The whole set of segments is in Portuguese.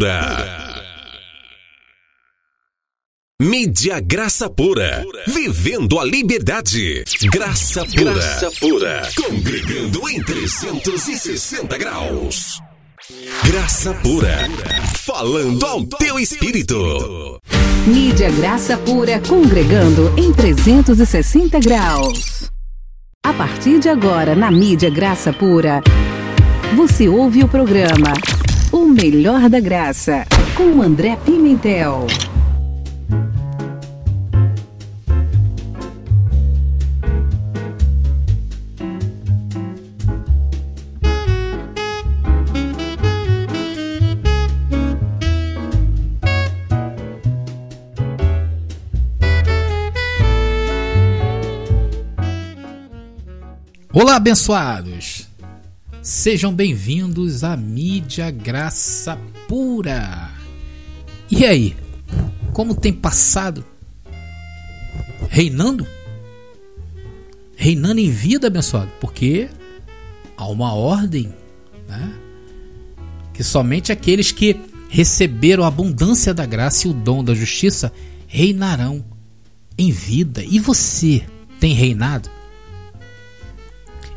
Pura. Mídia Graça Pura. Vivendo a liberdade. Graça Pura. Graça Pura. Congregando em 360 graus. Graça Pura. Falando ao teu espírito. Mídia Graça Pura congregando em 360 graus. A partir de agora, na Mídia Graça Pura, você ouve o programa Melhor da Graça, com André Pimentel. Olá, abençoados! Sejam bem-vindos à mídia Graça Pura. E aí, como tem passado? Reinando? Reinando em vida, abençoado, porque há uma ordem, né? Que somente aqueles que receberam a abundância da graça e o dom da justiça reinarão em vida. E você tem reinado?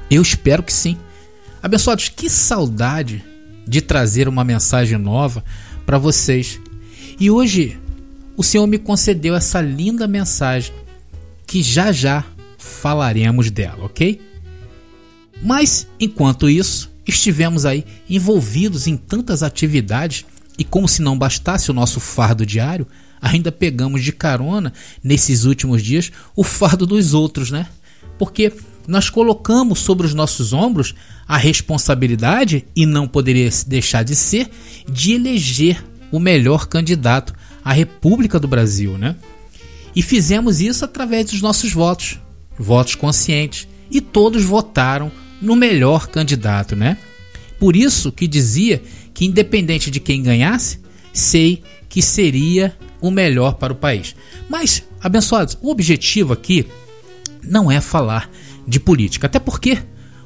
Eu espero que sim. Abençoados, que saudade de trazer uma mensagem nova para vocês. E hoje o Senhor me concedeu essa linda mensagem que já já falaremos dela, ok? Mas enquanto isso, estivemos aí envolvidos em tantas atividades e como se não bastasse o nosso fardo diário, ainda pegamos de carona nesses últimos dias o fardo dos outros, né? Porque nós colocamos sobre os nossos ombros a responsabilidade, e não poderia deixar de ser, de eleger o melhor candidato à República do Brasil, né? E fizemos isso através dos nossos votos, votos conscientes, e todos votaram no melhor candidato, né? Por isso que dizia que independente de quem ganhasse, sei que seria o melhor para o país. Mas, abençoados, o objetivo aqui não é falar de política. Até porque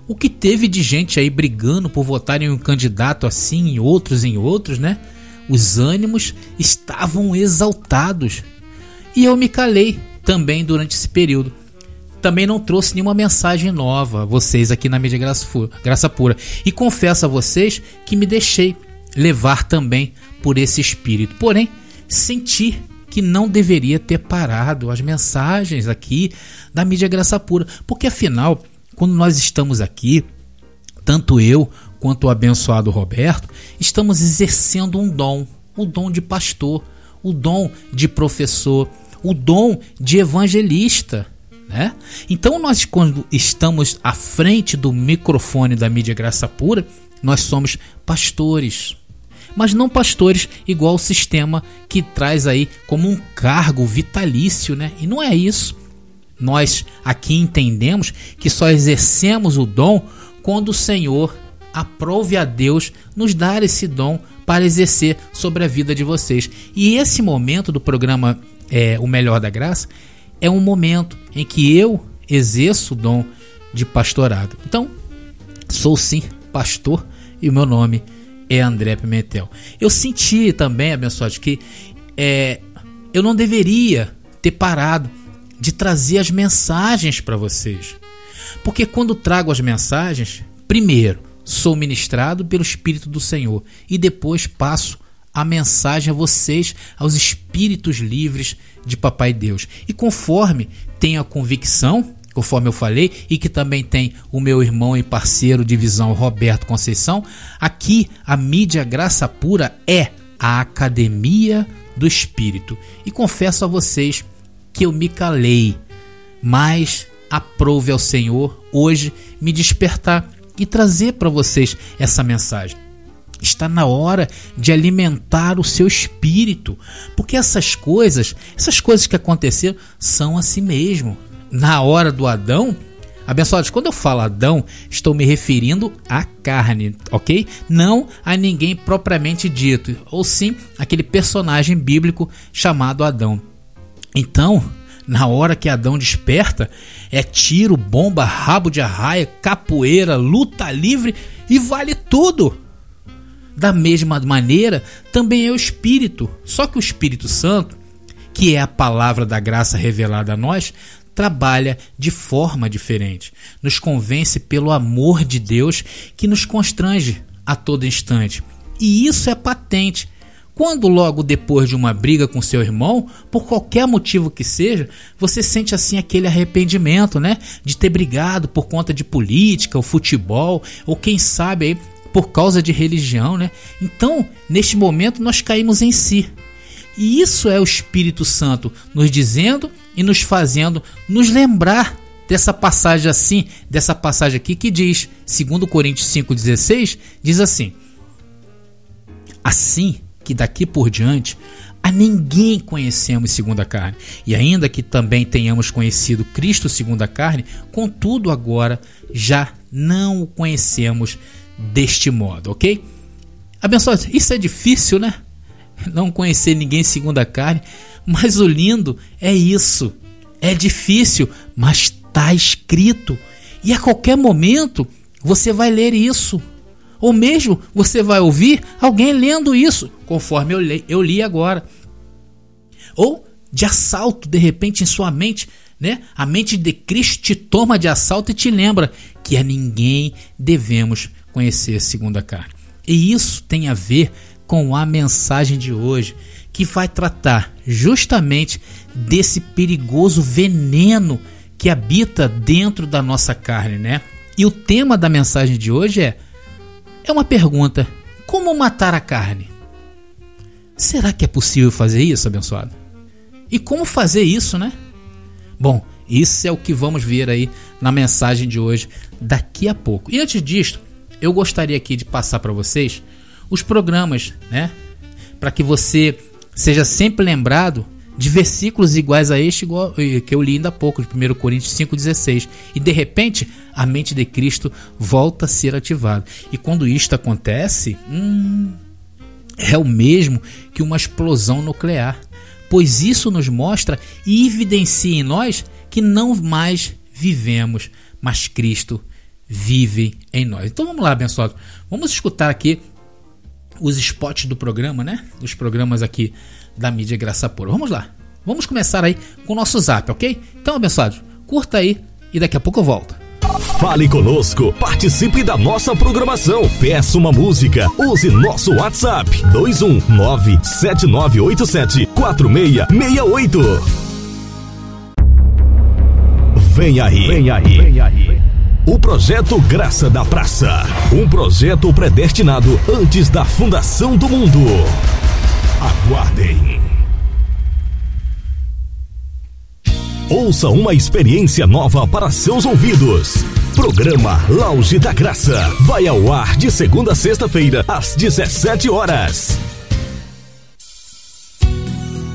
o que teve de gente aí brigando por votar em um candidato assim e outros em outros, né? Os ânimos estavam exaltados. E eu me calei também durante esse período. Também não trouxe nenhuma mensagem nova a vocês aqui na mídia Graça, Pura. E confesso a vocês que me deixei levar também por esse espírito. Porém, senti que não deveria ter parado as mensagens aqui da mídia Graça Pura, porque afinal, quando nós estamos aqui, tanto eu quanto o abençoado Roberto, estamos exercendo um dom, o dom de pastor, o dom de professor, o dom de evangelista. Né? Então, nós, quando estamos à frente do microfone da mídia Graça Pura, nós somos pastores mas não pastores igual o sistema que traz aí como um cargo vitalício, né? E não é isso. Nós aqui entendemos que só exercemos o dom quando o Senhor aprove a Deus nos dar esse dom para exercer sobre a vida de vocês. E esse momento do programa é, O Melhor da Graça é um momento em que eu exerço o dom de pastorado. Então, sou sim pastor e o meu nome é é André Pimentel. Eu senti também, abençoado, que é, eu não deveria ter parado de trazer as mensagens para vocês. Porque quando trago as mensagens, primeiro, sou ministrado pelo Espírito do Senhor e depois passo a mensagem a vocês, aos espíritos livres de Papai Deus. E conforme tenho a convicção conforme eu falei, e que também tem o meu irmão e parceiro de visão Roberto Conceição, aqui a mídia Graça Pura é a Academia do Espírito. E confesso a vocês que eu me calei, mas aprove ao Senhor hoje me despertar e trazer para vocês essa mensagem. Está na hora de alimentar o seu espírito, porque essas coisas, essas coisas que aconteceram, são assim mesmo na hora do Adão, abençoados, quando eu falo Adão, estou me referindo à carne, ok? Não a ninguém propriamente dito, ou sim aquele personagem bíblico chamado Adão. Então, na hora que Adão desperta, é tiro, bomba, rabo de arraia, capoeira, luta livre e vale tudo. Da mesma maneira, também é o Espírito. Só que o Espírito Santo, que é a palavra da graça revelada a nós, trabalha de forma diferente. Nos convence pelo amor de Deus que nos constrange a todo instante. E isso é patente. Quando logo depois de uma briga com seu irmão, por qualquer motivo que seja, você sente assim aquele arrependimento, né, de ter brigado por conta de política, ou futebol, ou quem sabe aí por causa de religião, né? Então, neste momento nós caímos em si. E isso é o Espírito Santo nos dizendo e nos fazendo nos lembrar dessa passagem assim, dessa passagem aqui que diz, segundo Coríntios 5:16, diz assim: Assim que daqui por diante a ninguém conhecemos segundo a carne. E ainda que também tenhamos conhecido Cristo segundo a carne, contudo agora já não o conhecemos deste modo, ok? Abençoado, isso é difícil, né? Não conhecer ninguém segundo a carne, mas o lindo é isso. É difícil, mas está escrito. E a qualquer momento você vai ler isso. Ou mesmo você vai ouvir alguém lendo isso, conforme eu li, eu li agora. Ou de assalto, de repente, em sua mente, né? A mente de Cristo te toma de assalto e te lembra que a ninguém devemos conhecer segundo a carne. E isso tem a ver com a mensagem de hoje, que vai tratar justamente desse perigoso veneno que habita dentro da nossa carne, né? E o tema da mensagem de hoje é é uma pergunta: como matar a carne? Será que é possível fazer isso, abençoado? E como fazer isso, né? Bom, isso é o que vamos ver aí na mensagem de hoje daqui a pouco. E antes disto, eu gostaria aqui de passar para vocês os programas, né? Para que você seja sempre lembrado de versículos iguais a este eh, que eu li ainda há pouco, de 1 Coríntios 5,16. E de repente, a mente de Cristo volta a ser ativada. E quando isto acontece, hum, é o mesmo que uma explosão nuclear. Pois isso nos mostra e evidencia em nós que não mais vivemos, mas Cristo vive em nós. Então vamos lá, abençoado. Vamos escutar aqui os spots do programa, né? Dos programas aqui da mídia Graça Pura. Vamos lá. Vamos começar aí com o nosso zap, ok? Então, abençoados, curta aí e daqui a pouco eu volto. Fale conosco, participe da nossa programação, peça uma música, use nosso WhatsApp 21979874668. Vem aí, vem aí, vem aí. O projeto Graça da Praça, um projeto predestinado antes da fundação do mundo. Aguardem. Ouça uma experiência nova para seus ouvidos. Programa Lauge da Graça vai ao ar de segunda a sexta-feira, às 17 horas.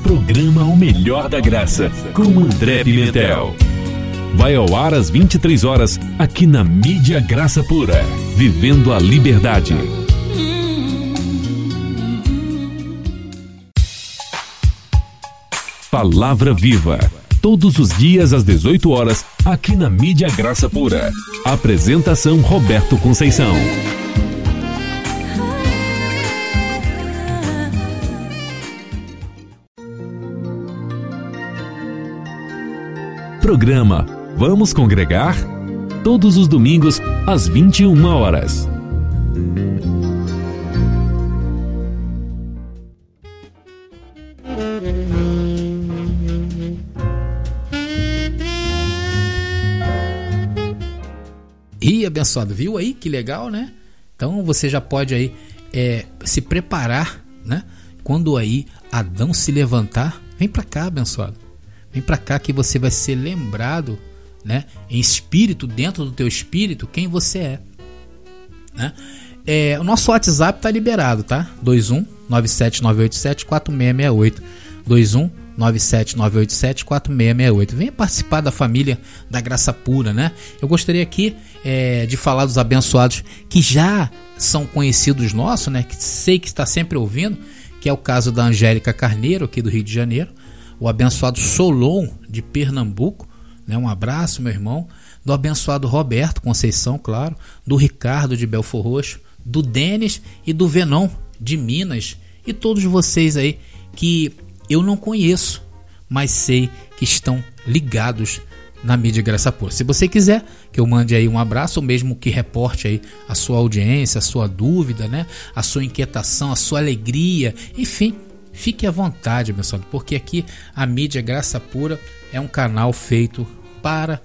Programa O Melhor da Graça, com André Pimentel. Vai ao ar às 23 horas, aqui na Mídia Graça Pura. Vivendo a Liberdade. Palavra Viva todos os dias às 18 horas, aqui na Mídia Graça Pura. Apresentação Roberto Conceição. Programa Vamos Congregar? Todos os domingos, às 21 horas. E abençoado, viu aí que legal, né? Então você já pode aí é, se preparar, né? Quando aí Adão se levantar, vem para cá, abençoado. Vem para cá que você vai ser lembrado, né? Em espírito, dentro do teu espírito, quem você é, né? É, o nosso WhatsApp tá liberado, tá? 21 97987 4668 21 97987-4668. Venha participar da família da Graça Pura, né? Eu gostaria aqui é, de falar dos abençoados que já são conhecidos nossos, né? Que sei que está sempre ouvindo, que é o caso da Angélica Carneiro, aqui do Rio de Janeiro, o abençoado Solon, de Pernambuco, né? Um abraço, meu irmão. Do abençoado Roberto Conceição, claro, do Ricardo de Belfor Roxo, do Denis e do Venom de Minas e todos vocês aí que eu não conheço, mas sei que estão ligados na mídia Graça Pura. Se você quiser que eu mande aí um abraço, ou mesmo que reporte aí a sua audiência, a sua dúvida, né? A sua inquietação, a sua alegria, enfim, fique à vontade, abençoado, porque aqui a mídia Graça Pura é um canal feito para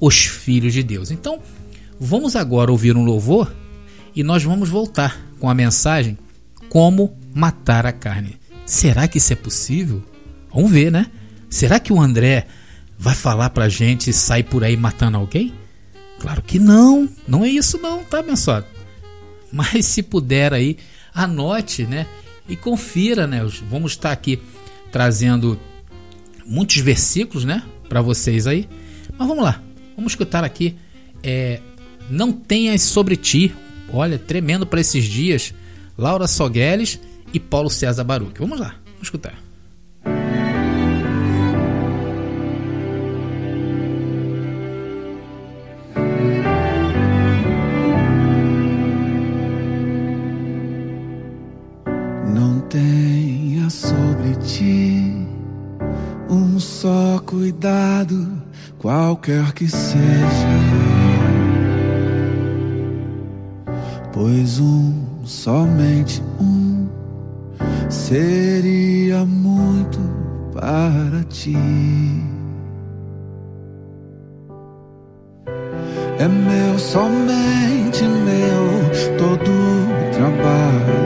os filhos de Deus. Então, vamos agora ouvir um louvor e nós vamos voltar com a mensagem Como matar a carne. Será que isso é possível? Vamos ver, né? Será que o André vai falar pra gente sair por aí matando alguém? Claro que não, não é isso não, tá abençoado? Mas se puder aí, anote, né? E confira, né? Vamos estar aqui trazendo muitos versículos, né? Para vocês aí. Mas vamos lá, vamos escutar aqui. É, não tenhas sobre ti, olha, tremendo para esses dias. Laura Sogueles e Paulo César Baruch. Vamos lá, vamos escutar. Cuidado, qualquer que seja. Pois um, somente um, seria muito para ti. É meu, somente meu, todo trabalho.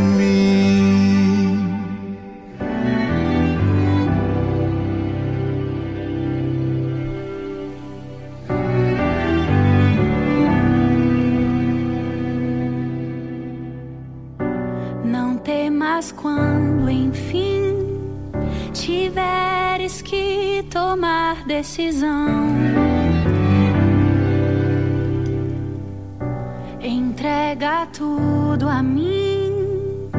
Temas quando, enfim, tiveres que tomar decisão. Entrega tudo a mim,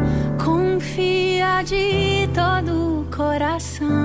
confia de todo o coração.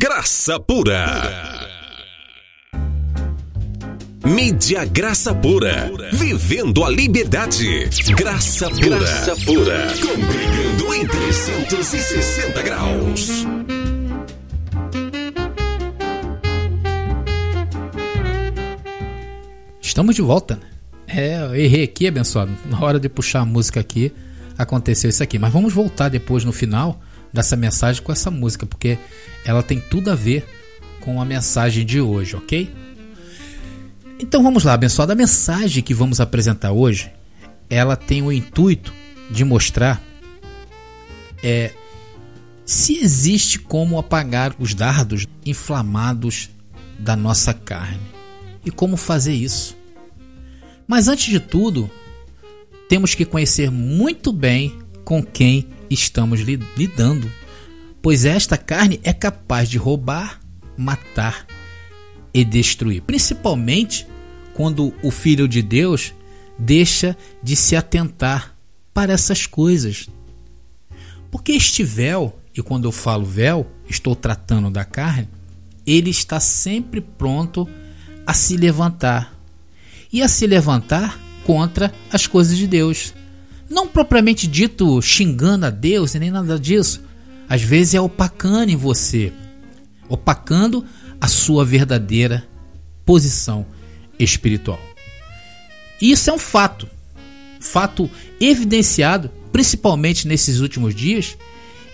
Graça Pura. Mídia Graça Pura. Vivendo a liberdade. Graça Pura. Graça Pura. Congregando em 360 graus. Estamos de volta. né? É, eu errei aqui, abençoado. Na hora de puxar a música aqui, aconteceu isso aqui. Mas vamos voltar depois no final dessa mensagem com essa música, porque ela tem tudo a ver com a mensagem de hoje, ok? Então vamos lá, abençoado. A mensagem que vamos apresentar hoje, ela tem o intuito de mostrar é se existe como apagar os dardos inflamados da nossa carne e como fazer isso. Mas antes de tudo, temos que conhecer muito bem com quem estamos li- lidando, pois esta carne é capaz de roubar, matar e destruir. Principalmente quando o Filho de Deus deixa de se atentar para essas coisas. Porque este véu, e quando eu falo véu, estou tratando da carne, ele está sempre pronto a se levantar. E a se levantar contra as coisas de Deus. Não propriamente dito xingando a Deus e nem nada disso. Às vezes é opacando em você, opacando a sua verdadeira posição espiritual. E isso é um fato, fato evidenciado principalmente nesses últimos dias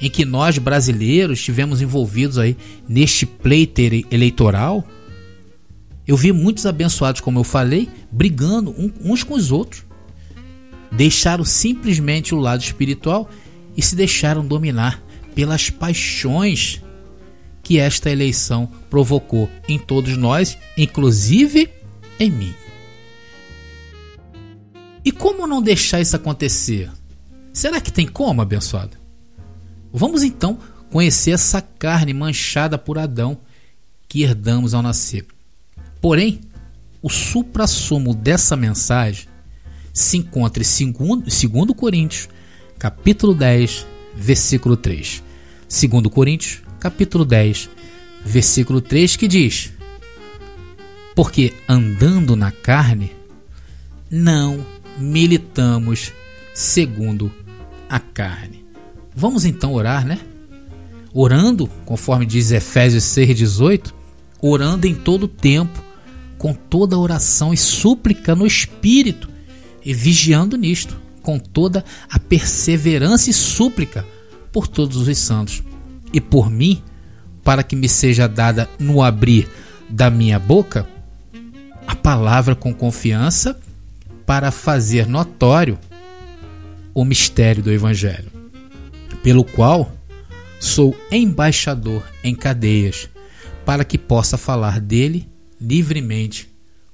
em que nós brasileiros estivemos envolvidos aí neste pleito eleitoral. Eu vi muitos abençoados, como eu falei, brigando uns com os outros. Deixaram simplesmente o lado espiritual e se deixaram dominar pelas paixões que esta eleição provocou em todos nós, inclusive em mim. E como não deixar isso acontecer? Será que tem como, abençoado? Vamos então conhecer essa carne manchada por Adão que herdamos ao nascer. Porém, o supra-sumo dessa mensagem se encontra em 2 Coríntios, capítulo 10, versículo 3. 2 Coríntios, capítulo 10, versículo 3, que diz: Porque andando na carne, não militamos segundo a carne. Vamos então orar, né? Orando, conforme diz Efésios 6,18, orando em todo tempo, com toda oração e súplica no Espírito, e vigiando nisto, com toda a perseverança e súplica por todos os santos e por mim, para que me seja dada no abrir da minha boca a palavra com confiança para fazer notório o mistério do Evangelho, pelo qual sou embaixador em cadeias, para que possa falar dele livremente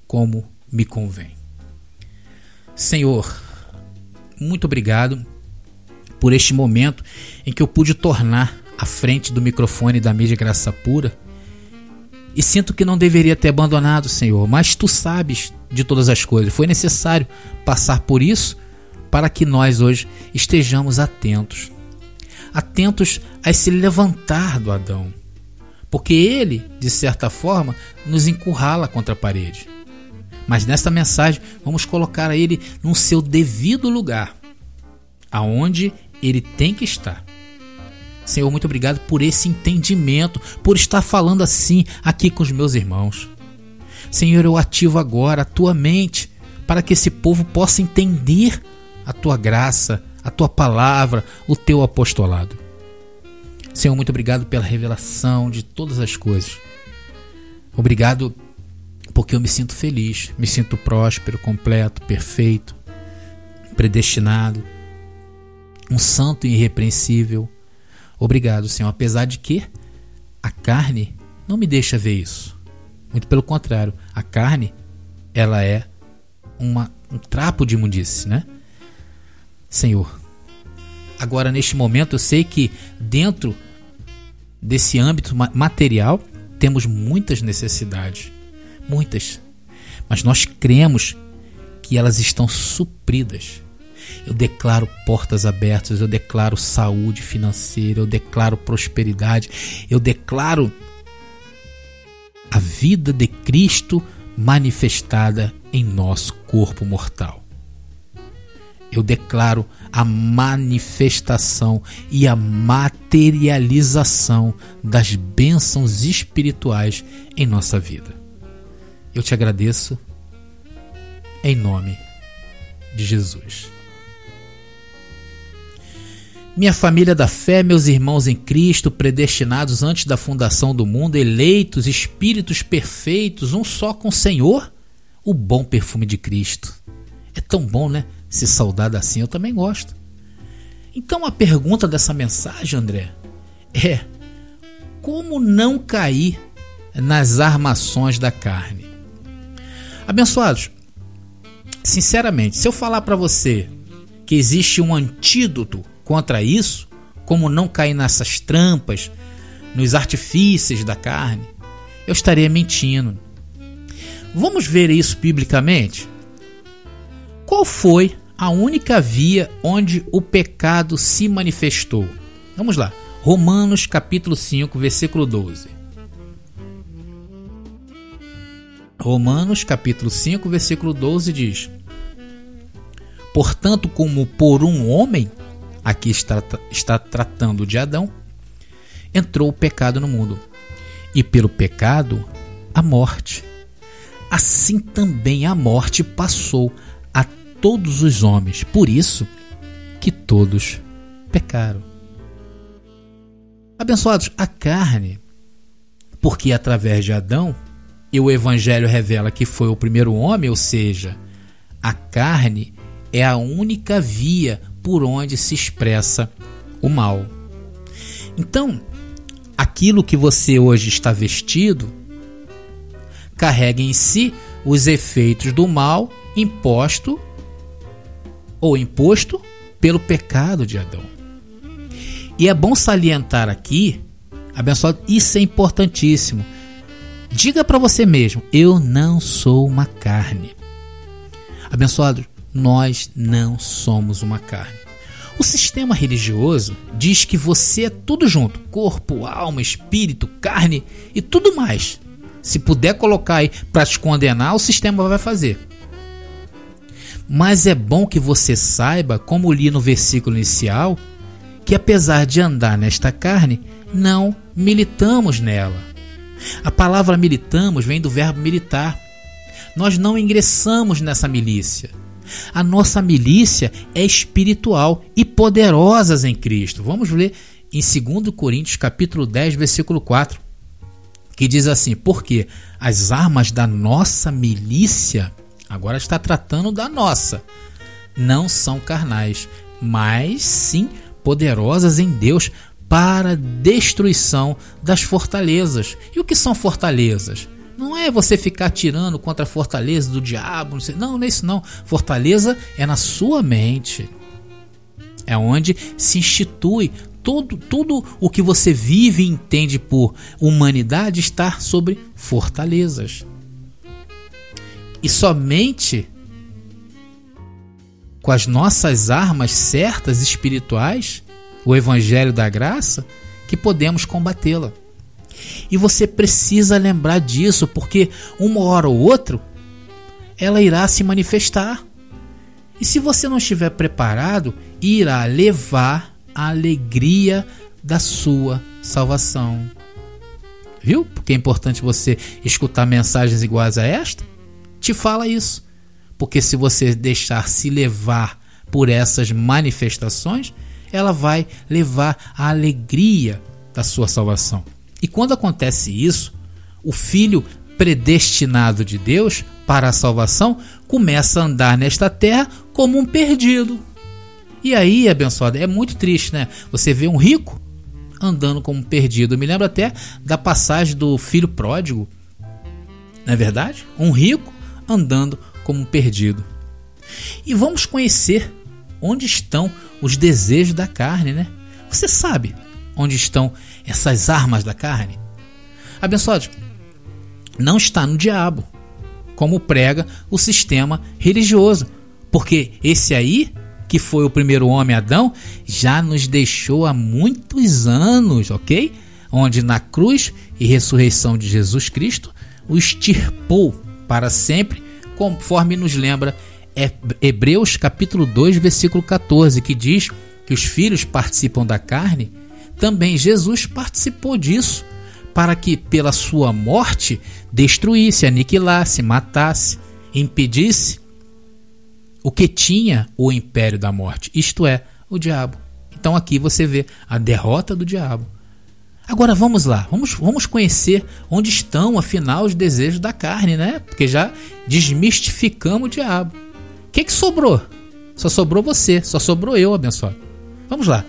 como me convém. Senhor, muito obrigado por este momento em que eu pude tornar à frente do microfone da mídia Graça Pura e sinto que não deveria ter abandonado, Senhor, mas tu sabes de todas as coisas. Foi necessário passar por isso para que nós hoje estejamos atentos. Atentos a esse levantar do Adão. Porque ele, de certa forma, nos encurrala contra a parede. Mas nesta mensagem vamos colocar ele no seu devido lugar, aonde ele tem que estar. Senhor, muito obrigado por esse entendimento, por estar falando assim aqui com os meus irmãos. Senhor, eu ativo agora a tua mente para que esse povo possa entender a tua graça, a tua palavra, o teu apostolado. Senhor, muito obrigado pela revelação de todas as coisas. Obrigado porque eu me sinto feliz, me sinto próspero, completo, perfeito, predestinado, um santo irrepreensível. Obrigado, Senhor, apesar de que a carne não me deixa ver isso. Muito pelo contrário, a carne ela é uma, um trapo de imundice, né? Senhor, agora neste momento eu sei que dentro desse âmbito material temos muitas necessidades, muitas, mas nós cremos que elas estão supridas. Eu declaro portas abertas, eu declaro saúde financeira, eu declaro prosperidade, eu declaro a vida de Cristo manifestada em nosso corpo mortal. Eu declaro a manifestação e a materialização das bênçãos espirituais em nossa vida. Eu te agradeço em nome de Jesus. Minha família da fé, meus irmãos em Cristo, predestinados antes da fundação do mundo, eleitos, espíritos perfeitos, um só com o Senhor, o bom perfume de Cristo. É tão bom, né? Se saudar assim, eu também gosto. Então a pergunta dessa mensagem, André, é: como não cair nas armações da carne? Abençoados, sinceramente, se eu falar para você que existe um antídoto contra isso, como não cair nessas trampas, nos artifícios da carne, eu estaria mentindo. Vamos ver isso biblicamente? Qual foi a única via onde o pecado se manifestou? Vamos lá. Romanos capítulo 5, versículo 12. Romanos capítulo 5, versículo 12 diz: Portanto, como por um homem, aqui está, está tratando de Adão, entrou o pecado no mundo, e pelo pecado a morte. Assim também a morte passou a todos os homens, por isso que todos pecaram. Abençoados, a carne, porque através de Adão, e o Evangelho revela que foi o primeiro homem, ou seja, a carne é a única via por onde se expressa o mal. Então, aquilo que você hoje está vestido carrega em si os efeitos do mal imposto ou imposto pelo pecado de Adão. E é bom salientar aqui, abençoado, isso é importantíssimo. Diga para você mesmo: eu não sou uma carne. Abençoado, nós não somos uma carne. O sistema religioso diz que você é tudo junto: corpo, alma, espírito, carne e tudo mais. Se puder colocar aí para te condenar, o sistema vai fazer. Mas é bom que você saiba, como li no versículo inicial, que apesar de andar nesta carne, não militamos nela. A palavra militamos vem do verbo militar. Nós não ingressamos nessa milícia. A nossa milícia é espiritual e poderosas em Cristo. Vamos ler em 2 Coríntios capítulo 10, versículo 4, que diz assim: "Porque as armas da nossa milícia, agora está tratando da nossa, não são carnais, mas sim poderosas em Deus para destruição das fortalezas. E o que são fortalezas? Não é você ficar tirando contra a fortaleza do diabo, não, sei. não, não é isso não. Fortaleza é na sua mente. É onde se institui tudo, tudo o que você vive e entende por humanidade está sobre fortalezas. E somente com as nossas armas certas espirituais, o evangelho da graça, que podemos combatê-la. E você precisa lembrar disso, porque uma hora ou outra ela irá se manifestar. E se você não estiver preparado, irá levar a alegria da sua salvação. Viu? Porque é importante você escutar mensagens iguais a esta. Te fala isso. Porque se você deixar se levar por essas manifestações, ela vai levar a alegria da sua salvação. E quando acontece isso, o filho predestinado de Deus para a salvação começa a andar nesta terra como um perdido. E aí, abençoado, é muito triste, né? Você vê um rico andando como perdido. Eu me lembro até da passagem do filho pródigo. Não é verdade? Um rico andando como perdido. E vamos conhecer onde estão os desejos da carne, né? Você sabe onde estão essas armas da carne? Abençoados, não está no diabo, como prega o sistema religioso, porque esse aí, que foi o primeiro homem Adão, já nos deixou há muitos anos, ok? Onde na cruz e ressurreição de Jesus Cristo o extirpou para sempre, conforme nos lembra Hebreus capítulo 2, versículo 14, que diz que os filhos participam da carne também Jesus participou disso, para que pela sua morte destruísse, aniquilasse, matasse, impedisse o que tinha o império da morte, isto é, o diabo. Então aqui você vê a derrota do diabo. Agora vamos lá, vamos, vamos conhecer onde estão afinal os desejos da carne, né? Porque já desmistificamos o diabo. O que, que sobrou? Só sobrou você, só sobrou eu, abençoado. Vamos lá.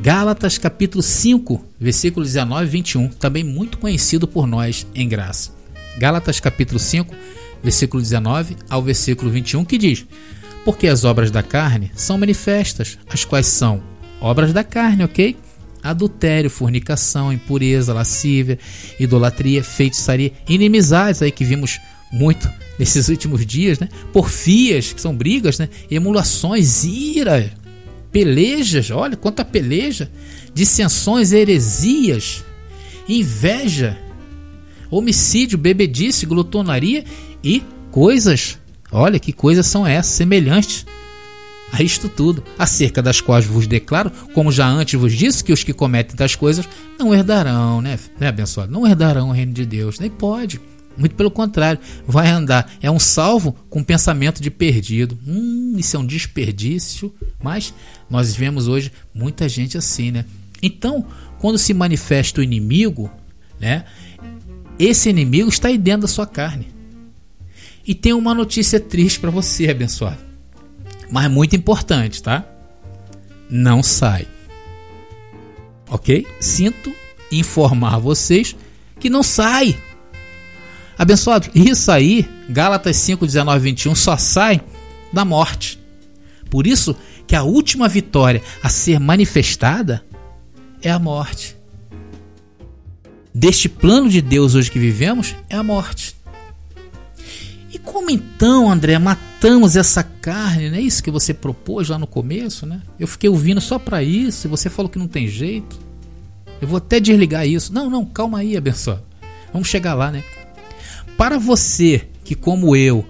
Gálatas capítulo 5, versículos 19 e 21, também muito conhecido por nós em graça. Gálatas capítulo 5, versículo 19 ao versículo 21, que diz: Porque as obras da carne são manifestas, as quais são obras da carne, ok? adultério, fornicação, impureza, lascívia, idolatria, feitiçaria, inimizades aí que vimos muito nesses últimos dias, né? Porfias, que são brigas, né? Emulações, ira, pelejas, olha quanta peleja, dissensões, heresias, inveja, homicídio, bebedice, glutonaria e coisas. Olha que coisas são essas, semelhantes a isto tudo, acerca das quais vos declaro, como já antes vos disse, que os que cometem tais coisas não herdarão, né, né abençoado? Não herdarão o reino de Deus, nem pode. Muito pelo contrário, vai andar. É um salvo com pensamento de perdido. Hum, isso é um desperdício. Mas nós vemos hoje muita gente assim, né? Então, quando se manifesta o inimigo, né? Esse inimigo está aí dentro da sua carne. E tem uma notícia triste para você, abençoado. Mas muito importante, tá? Não sai. Ok? Sinto informar vocês que não sai. Abençoado, isso aí, Gálatas 5, 19 21, só sai da morte. Por isso que a última vitória a ser manifestada é a morte. Deste plano de Deus hoje que vivemos é a morte. E como então, André, matamos essa carne? Não é isso que você propôs lá no começo, né? Eu fiquei ouvindo só para isso e você falou que não tem jeito. Eu vou até desligar isso. Não, não, calma aí, abençoado. Vamos chegar lá, né? Para você que, como eu,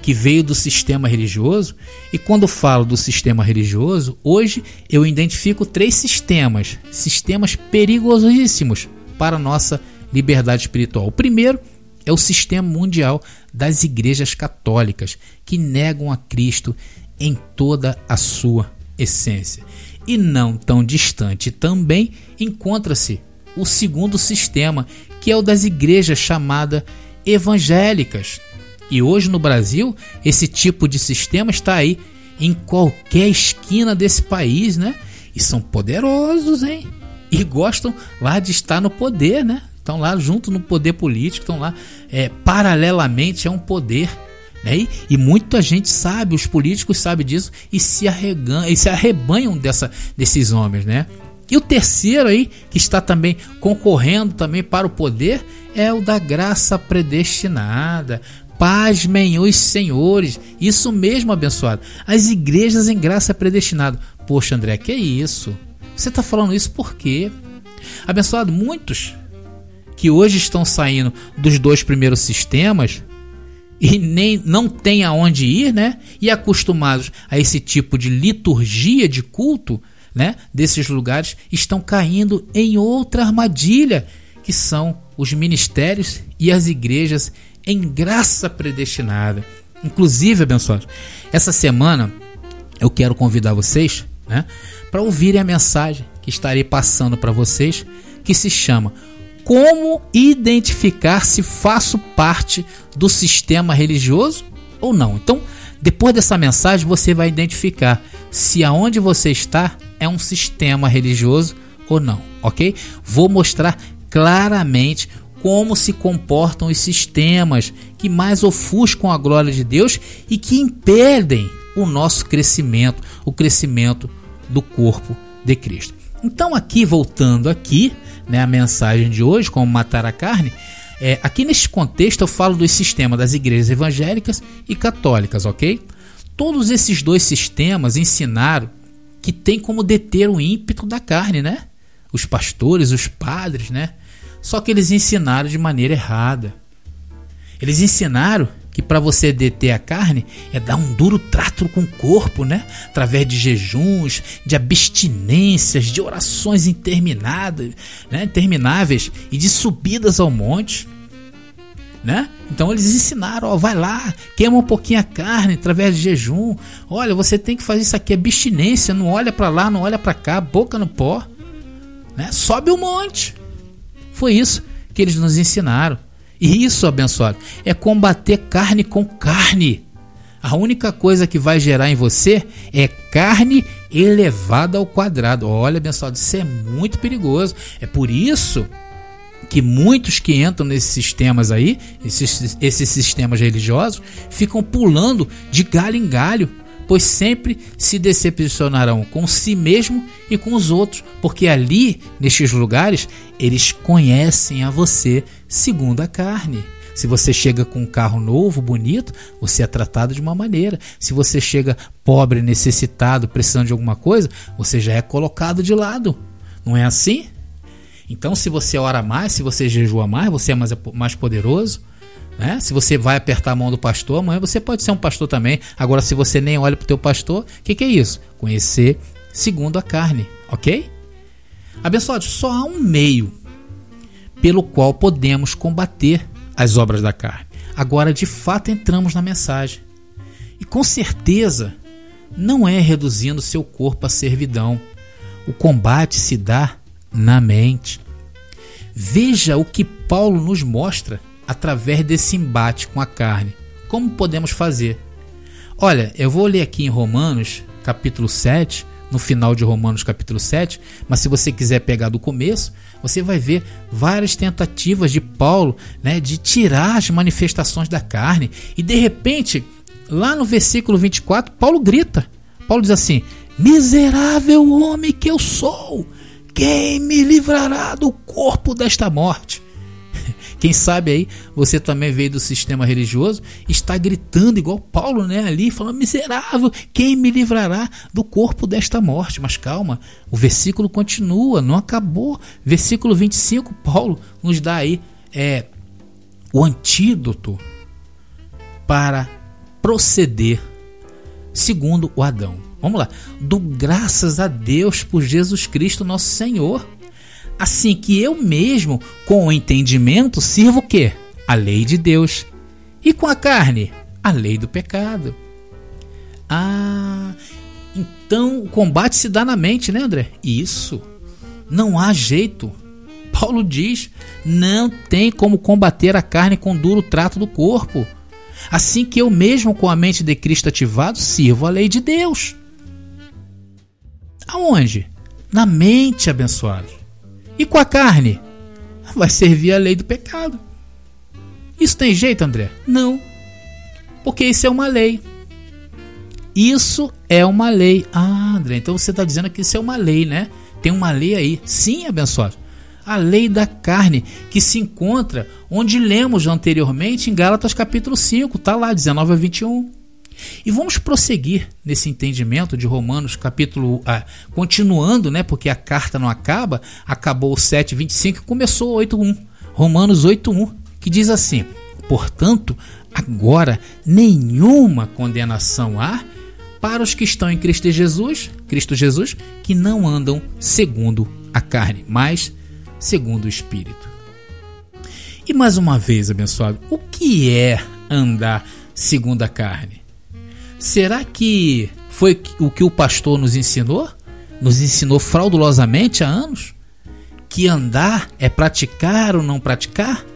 que veio do sistema religioso, e quando falo do sistema religioso, hoje eu identifico três sistemas, sistemas perigosíssimos para a nossa liberdade espiritual. O primeiro é o sistema mundial das igrejas católicas, que negam a Cristo em toda a sua essência. E não tão distante também encontra-se o segundo sistema, que é o das igrejas chamadas evangélicas. E hoje no Brasil, esse tipo de sistema está aí em qualquer esquina desse país, né? E são poderosos, hein? E gostam lá de estar no poder, né? estão lá junto no poder político, estão lá é, paralelamente a um poder. Né? E, e, muita gente sabe, os políticos sabem disso e se, arreganham, e se arrebanham dessa, desses homens. Né? E o terceiro aí, que está também concorrendo também para o poder, é o da graça predestinada. Pasmem os senhores, isso mesmo, abençoado. As igrejas em graça predestinada. Poxa, André, que é isso? Você está falando isso por quê? Abençoado, muitos que hoje estão saindo dos dois primeiros sistemas e nem não tem aonde ir, né? E acostumados a esse tipo de liturgia de culto, né? Desses lugares estão caindo em outra armadilha, que são os ministérios e as igrejas em graça predestinada. Inclusive, abençoados, essa semana eu quero convidar vocês, né, para ouvirem a mensagem que estarei passando para vocês, que se chama como identificar se faço parte do sistema religioso ou não. Então, depois dessa mensagem, você vai identificar se aonde você está é um sistema religioso ou não, ok? Vou mostrar claramente como se comportam os sistemas que mais ofuscam a glória de Deus e que impedem o nosso crescimento, o crescimento do corpo de Cristo. Então, aqui voltando aqui, né, a mensagem de hoje, como matar a carne, é, aqui neste contexto eu falo do sistema das igrejas evangélicas e católicas, ok? Todos esses dois sistemas ensinaram que tem como deter o ímpeto da carne, né? Os pastores, os padres, né? Só que eles ensinaram de maneira errada. Eles ensinaram que para você deter a carne é dar um duro trato com o corpo, né? Através de jejuns, de abstinências, de orações interminadas, né? intermináveis e de subidas ao monte. Né? Então eles ensinaram, ó, vai lá, queima um pouquinho a carne através de jejum. Olha, você tem que fazer isso aqui, abstinência, não olha para lá, não olha para cá, boca no pó, né? Sobe o monte. Foi isso que eles nos ensinaram. E isso, abençoado, é combater carne com carne. A única coisa que vai gerar em você é carne elevada ao quadrado. Olha, abençoado, isso é muito perigoso. É por isso que muitos que entram nesses sistemas aí, esses, esses sistemas religiosos, ficam pulando de galho em galho pois sempre se decepcionarão com si mesmo e com os outros, porque ali, nestes lugares, eles conhecem a você segundo a carne. Se você chega com um carro novo, bonito, você é tratado de uma maneira. Se você chega pobre, necessitado, precisando de alguma coisa, você já é colocado de lado. Não é assim? Então, se você ora mais, se você jejua mais, você é mais, mais poderoso. Né? Se você vai apertar a mão do pastor, amanhã você pode ser um pastor também. Agora, se você nem olha para o teu pastor, o que, que é isso? Conhecer segundo a carne, ok? Abençoados, só há um meio pelo qual podemos combater as obras da carne. Agora, de fato, entramos na mensagem. E com certeza, não é reduzindo seu corpo à servidão. O combate se dá na mente. Veja o que Paulo nos mostra através desse embate com a carne. Como podemos fazer? Olha, eu vou ler aqui em Romanos, capítulo 7, no final de Romanos, capítulo 7, mas se você quiser pegar do começo, você vai ver várias tentativas de Paulo né, de tirar as manifestações da carne. E de repente, lá no versículo 24, Paulo grita: Paulo diz assim: Miserável homem que eu sou, quem me livrará do corpo desta morte? Quem sabe aí você também veio do sistema religioso, está gritando igual Paulo, né, ali, falando miserável, quem me livrará do corpo desta morte? Mas calma, o versículo continua, não acabou. Versículo 25, Paulo nos dá aí é, o antídoto para proceder segundo o Adão. Vamos lá. Do graças a Deus por Jesus Cristo, nosso Senhor assim que eu mesmo, com o entendimento, sirvo o quê? A lei de Deus. E com a carne? A lei do pecado. Ah, então o combate se dá na mente, né, André? Isso. Não há jeito. Paulo diz: não tem como combater a carne com duro trato do corpo. Assim que eu mesmo, com a mente de Cristo ativado, sirvo a lei de Deus. Aonde? Na mente, abençoado. E com a carne? Vai servir a lei do pecado. Isso tem jeito, André? Não. Porque isso é uma lei. Isso é uma lei. Ah, André, então você está dizendo que isso é uma lei, né? Tem uma lei aí. Sim, abençoado. A lei da carne, que se encontra onde lemos anteriormente em Gálatas capítulo 5, tá lá, 19 a 21. E vamos prosseguir nesse entendimento de Romanos, capítulo. Ah, continuando, né? Porque a carta não acaba, acabou o 7,25 e começou o 8,1. Romanos 8,1, que diz assim: Portanto, agora nenhuma condenação há para os que estão em Cristo Jesus, Cristo Jesus, que não andam segundo a carne, mas segundo o Espírito. E mais uma vez, abençoado, o que é andar segundo a carne? Será que foi o que o pastor nos ensinou? Nos ensinou fraudulosamente há anos? Que andar é praticar ou não praticar?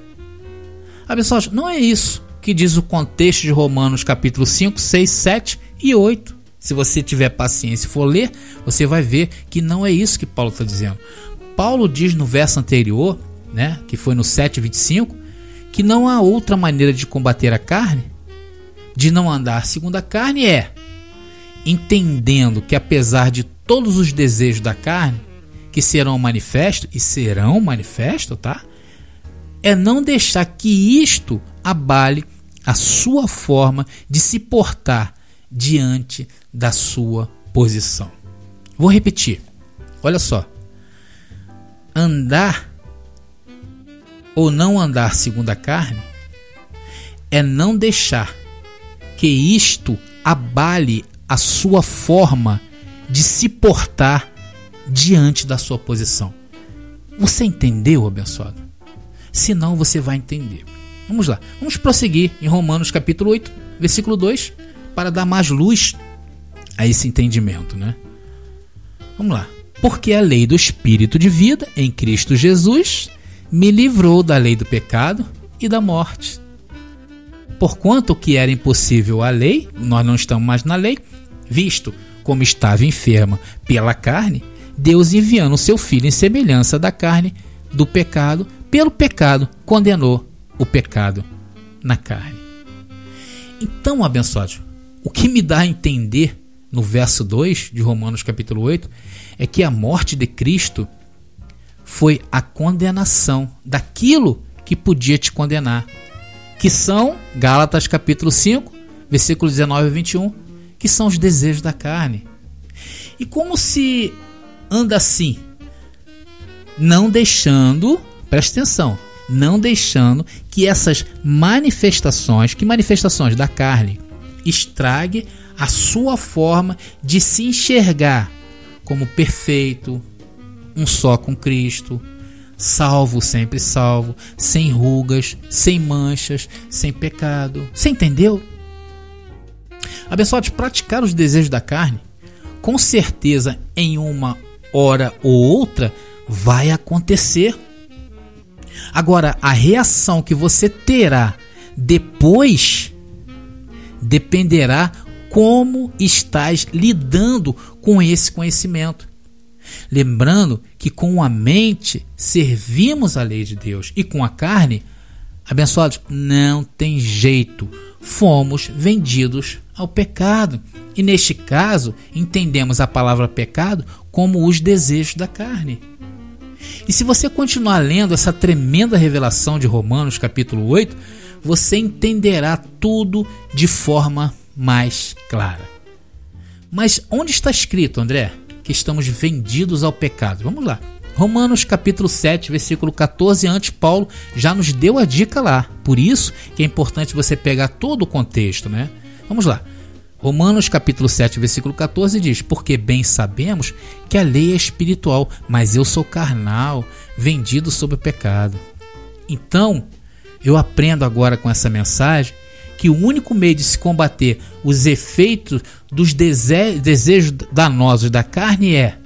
Pessoal, não é isso que diz o contexto de Romanos capítulo 5, 6, 7 e 8. Se você tiver paciência e for ler, você vai ver que não é isso que Paulo está dizendo. Paulo diz no verso anterior, né, que foi no 7,25, que não há outra maneira de combater a carne de não andar segundo a carne é entendendo que apesar de todos os desejos da carne que serão manifestos e serão manifestos, tá? É não deixar que isto abale a sua forma de se portar diante da sua posição. Vou repetir. Olha só. Andar ou não andar segundo a carne é não deixar que isto abale a sua forma de se portar diante da sua posição. Você entendeu, abençoado? Se não, você vai entender. Vamos lá, vamos prosseguir em Romanos capítulo 8, versículo 2, para dar mais luz a esse entendimento, né? Vamos lá. Porque a lei do espírito de vida em Cristo Jesus me livrou da lei do pecado e da morte. Porquanto que era impossível à lei, nós não estamos mais na lei, visto como estava enferma pela carne, Deus enviando o seu filho em semelhança da carne do pecado, pelo pecado condenou o pecado na carne. Então, abençoado, o que me dá a entender no verso 2 de Romanos capítulo 8, é que a morte de Cristo foi a condenação daquilo que podia te condenar, que são Gálatas capítulo 5, versículos 19 e 21, que são os desejos da carne. E como se anda assim? Não deixando, presta atenção, não deixando que essas manifestações, que manifestações da carne, estrague a sua forma de se enxergar como perfeito, um só com Cristo, salvo, sempre salvo, sem rugas, sem manchas, sem pecado. Você entendeu? Abençoados, praticar os desejos da carne, com certeza em uma hora ou outra vai acontecer. Agora, a reação que você terá depois dependerá como estás lidando com esse conhecimento. Lembrando que com a mente servimos a lei de Deus e com a carne, abençoados, não tem jeito, fomos vendidos ao pecado. E neste caso, entendemos a palavra pecado como os desejos da carne. E se você continuar lendo essa tremenda revelação de Romanos, capítulo 8, você entenderá tudo de forma mais clara. Mas onde está escrito, André, que estamos vendidos ao pecado? Vamos lá. Romanos capítulo 7, versículo 14, antes Paulo já nos deu a dica lá. Por isso que é importante você pegar todo o contexto, né? Vamos lá. Romanos capítulo 7, versículo 14 diz: Porque bem sabemos que a lei é espiritual, mas eu sou carnal, vendido sob o pecado. Então, eu aprendo agora com essa mensagem que o único meio de se combater os efeitos dos dese desejos danosos da carne é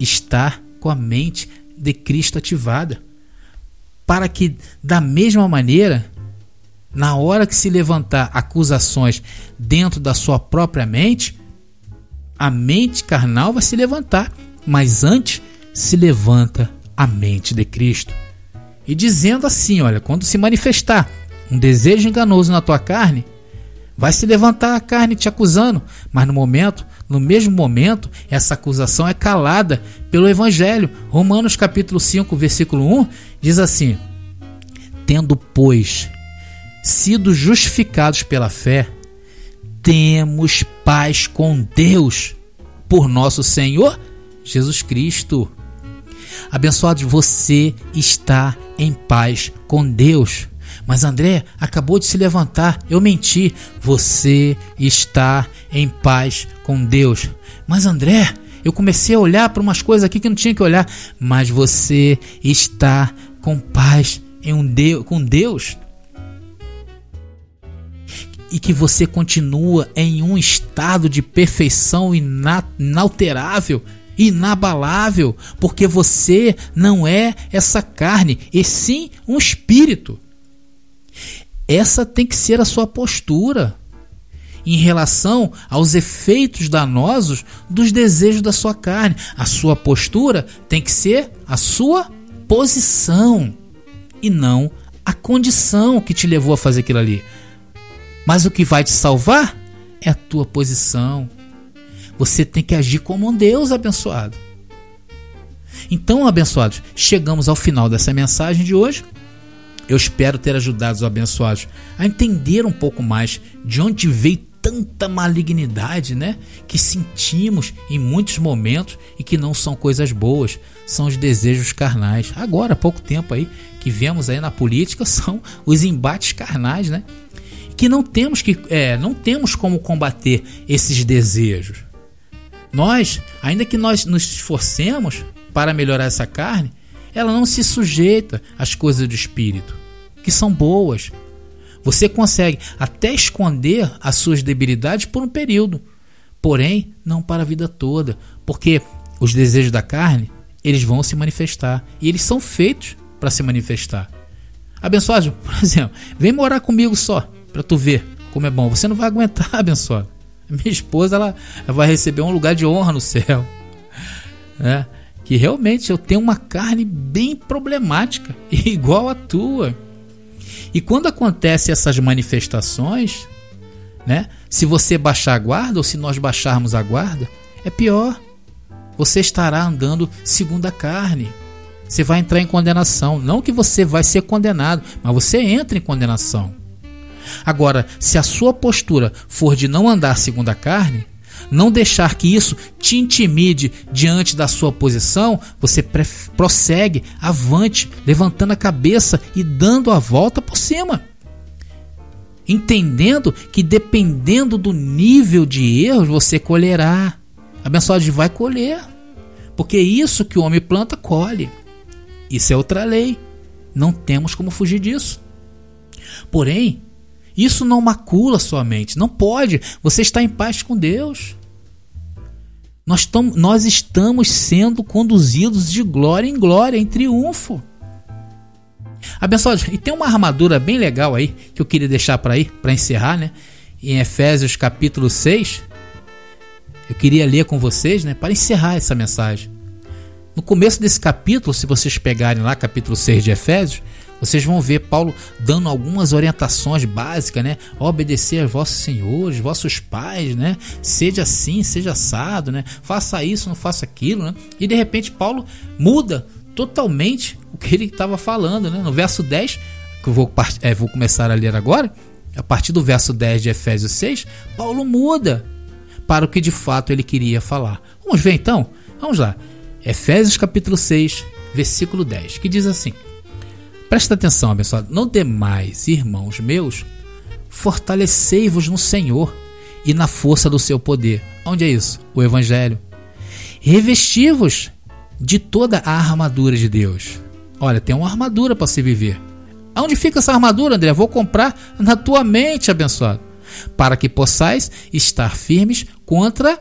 estar com a mente de Cristo ativada. Para que, da mesma maneira, na hora que se levantar acusações dentro da sua própria mente, a mente carnal vai se levantar, mas antes se levanta a mente de Cristo. E dizendo assim: olha, quando se manifestar um desejo enganoso na tua carne, vai se levantar a carne te acusando, mas no momento, no mesmo momento, essa acusação é calada pelo evangelho. Romanos capítulo 5, versículo 1 diz assim: Tendo, pois, sido justificados pela fé, temos paz com Deus por nosso Senhor Jesus Cristo. Abençoado, você está em paz com Deus. Mas André acabou de se levantar, eu menti. Você está em paz com Deus. Mas André, eu comecei a olhar para umas coisas aqui que não tinha que olhar. Mas você está com paz em um Deus, com Deus e que você continua em um estado de perfeição inalterável, inabalável, porque você não é essa carne, e sim um espírito. Essa tem que ser a sua postura em relação aos efeitos danosos dos desejos da sua carne. A sua postura tem que ser a sua posição e não a condição que te levou a fazer aquilo ali. Mas o que vai te salvar é a tua posição. Você tem que agir como um Deus abençoado. Então, abençoados, chegamos ao final dessa mensagem de hoje. Eu espero ter ajudado os abençoados a entender um pouco mais de onde veio tanta malignidade, né? Que sentimos em muitos momentos e que não são coisas boas, são os desejos carnais. Agora, há pouco tempo aí que vemos aí na política são os embates carnais, né? que não temos que é, não temos como combater esses desejos. Nós, ainda que nós nos esforcemos para melhorar essa carne, ela não se sujeita às coisas do espírito, que são boas. Você consegue até esconder as suas debilidades por um período, porém não para a vida toda, porque os desejos da carne, eles vão se manifestar e eles são feitos para se manifestar. Abençoado, por exemplo, vem morar comigo só para tu ver como é bom. Você não vai aguentar, abençoado. Minha esposa ela, vai receber um lugar de honra no céu. Né? Que realmente eu tenho uma carne bem problemática, igual a tua. E quando acontecem essas manifestações, né? Se você baixar a guarda ou se nós baixarmos a guarda, é pior. Você estará andando segundo a carne. Você vai entrar em condenação. Não que você vai ser condenado, mas você entra em condenação. Agora, se a sua postura for de não andar segundo a carne, não deixar que isso te intimide diante da sua posição, você prossegue avante, levantando a cabeça e dando a volta por cima. Entendendo que dependendo do nível de erros você colherá. Abençoado vai colher. Porque isso que o homem planta, colhe. Isso é outra lei. Não temos como fugir disso. Porém, isso não macula sua mente. Não pode. Você está em paz com Deus. Nós, nós estamos sendo conduzidos de glória em glória, em triunfo. Abençoados, e tem uma armadura bem legal aí que eu queria deixar para aí, para encerrar, né? Em Efésios capítulo 6. Eu queria ler com vocês, né, para encerrar essa mensagem. No começo desse capítulo, se vocês pegarem lá capítulo 6 de Efésios, vocês vão ver Paulo dando algumas orientações básicas, né? Obedecer aos vossos senhores, vossos pais, né? Seja assim, seja assado, né? Faça isso, não faça aquilo, né? E de repente Paulo muda totalmente o que ele estava falando, né? No verso 10, que eu vou, é, vou começar a ler agora, a partir do verso 10 de Efésios 6, Paulo muda para o que de fato ele queria falar. Vamos ver então? Vamos lá. Efésios capítulo 6, versículo 10, que diz assim: Presta atenção, abençoado. Não demais, irmãos meus, fortalecei-vos no Senhor e na força do seu poder. Onde é isso? O Evangelho. Revesti-vos de toda a armadura de Deus. Olha, tem uma armadura para se viver. Onde fica essa armadura, André? Vou comprar na tua mente, abençoado, para que possais estar firmes contra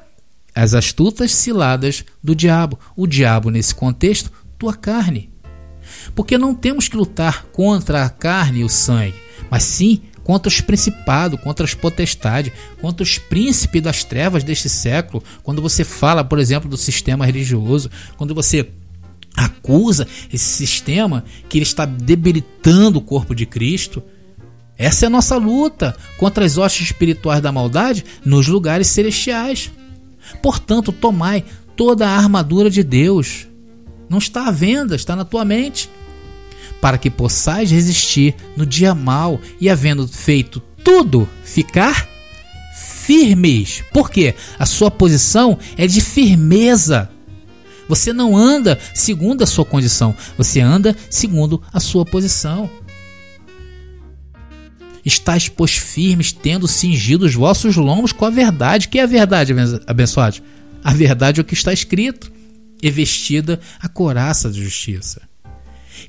as astutas ciladas do diabo. O diabo, nesse contexto, tua carne. Porque não temos que lutar contra a carne e o sangue, mas sim contra os principados, contra as potestades, contra os príncipes das trevas deste século. Quando você fala, por exemplo, do sistema religioso, quando você acusa esse sistema que ele está debilitando o corpo de Cristo, essa é a nossa luta contra as hostes espirituais da maldade nos lugares celestiais. Portanto, tomai toda a armadura de Deus não está à venda, está na tua mente. Para que possais resistir no dia mau e, havendo feito tudo, ficar firmes. Por quê? A sua posição é de firmeza. Você não anda segundo a sua condição, você anda segundo a sua posição. Estais, pois, firmes, tendo cingido os vossos lombos com a verdade. Que é a verdade, abençoados? A verdade é o que está escrito e vestida a coraça de justiça.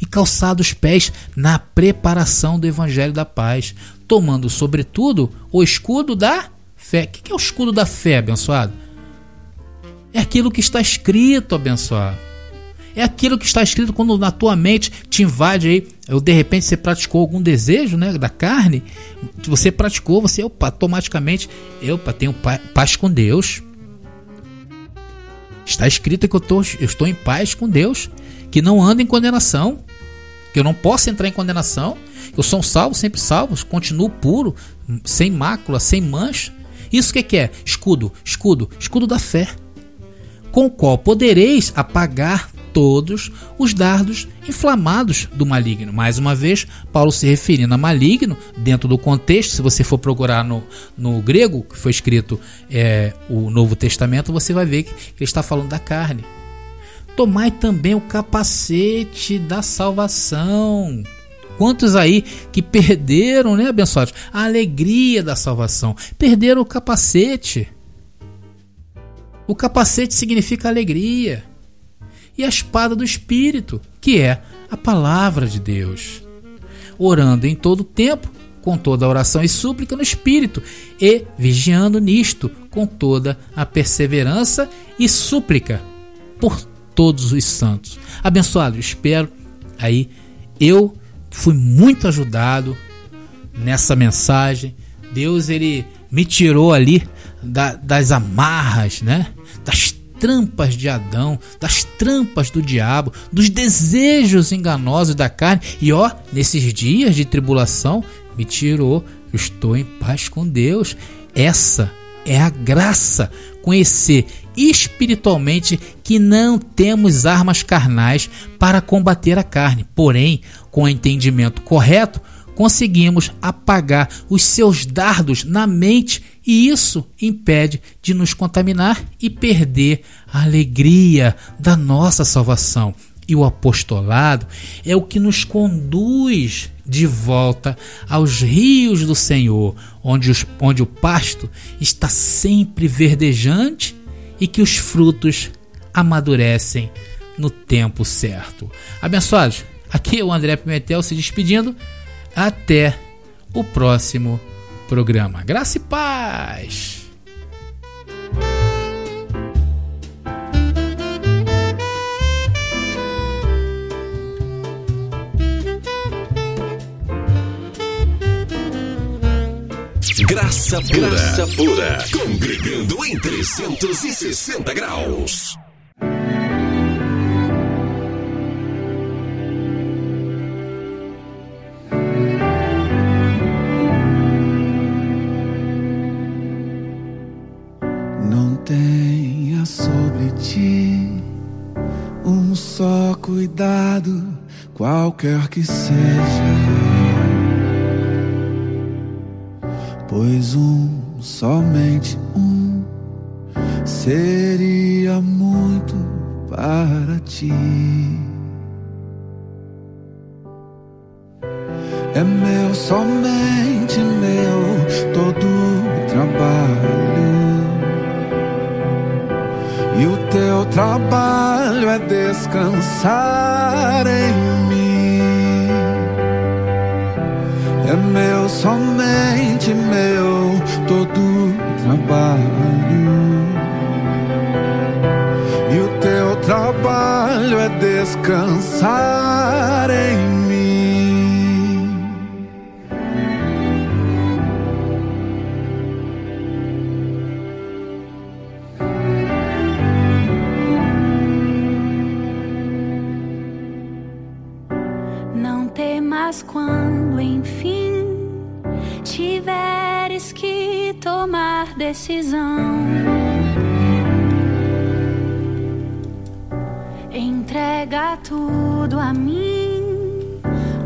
E calçado os pés na preparação do evangelho da paz, tomando sobretudo o escudo da fé. O que é o escudo da fé, abençoado? É aquilo que está escrito, abençoado. É aquilo que está escrito quando na tua mente te invade aí, ou de repente você praticou algum desejo, né, da carne, você praticou, você opa, automaticamente, eu tenho paz com Deus. Está escrito que eu, tô, eu estou em paz com Deus, que não ando em condenação, que eu não posso entrar em condenação, eu sou um salvo, sempre salvo, continuo puro, sem mácula, sem mancha. Isso que, que é? Escudo, escudo, escudo da fé, com o qual podereis apagar todos os dardos inflamados do maligno. Mais uma vez, Paulo se referindo a maligno, dentro do contexto, se você for procurar no, no grego, que foi escrito é, o Novo Testamento, você vai ver que ele está falando da carne. Tomai também o capacete da salvação. Quantos aí que perderam, né, abençoados, a alegria da salvação? Perderam o capacete. O capacete significa alegria e a espada do Espírito, que é a palavra de Deus. Orando em todo tempo, com toda oração e súplica no Espírito, e vigiando nisto, com toda a perseverança e súplica por todos os santos. Abençoado, espero aí. Eu fui muito ajudado nessa mensagem. Deus ele me tirou ali da, das amarras, né? Das trampas de Adão, das trampas do diabo, dos desejos enganosos da carne. E ó, nesses dias de tribulação, me tirou. Estou em paz com Deus. Essa é a graça, conhecer espiritualmente que não temos armas carnais para combater a carne, porém, com o entendimento correto, conseguimos apagar os seus dardos na mente e isso impede de nos contaminar e perder a alegria da nossa salvação. E o apostolado é o que nos conduz de volta aos rios do Senhor, onde, os, onde o pasto está sempre verdejante e que os frutos amadurecem no tempo certo. Abençoados, aqui é o André Pimentel se despedindo. Até o próximo programa. Graça e paz! Graça pura. Graça pura. Congregando em 360 graus. Não tenha sobre ti um só cuidado, qualquer que seja. Pois um, somente um, seria muito para ti. É meu, somente meu, todo o trabalho. E o teu trabalho é descansar em mim. Meu, somente meu, todo trabalho. E o teu trabalho é descansar em decisão. Entrega tudo a mim,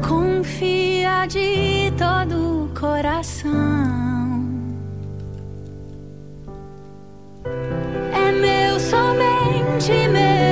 confia de todo o coração. É meu, somente meu,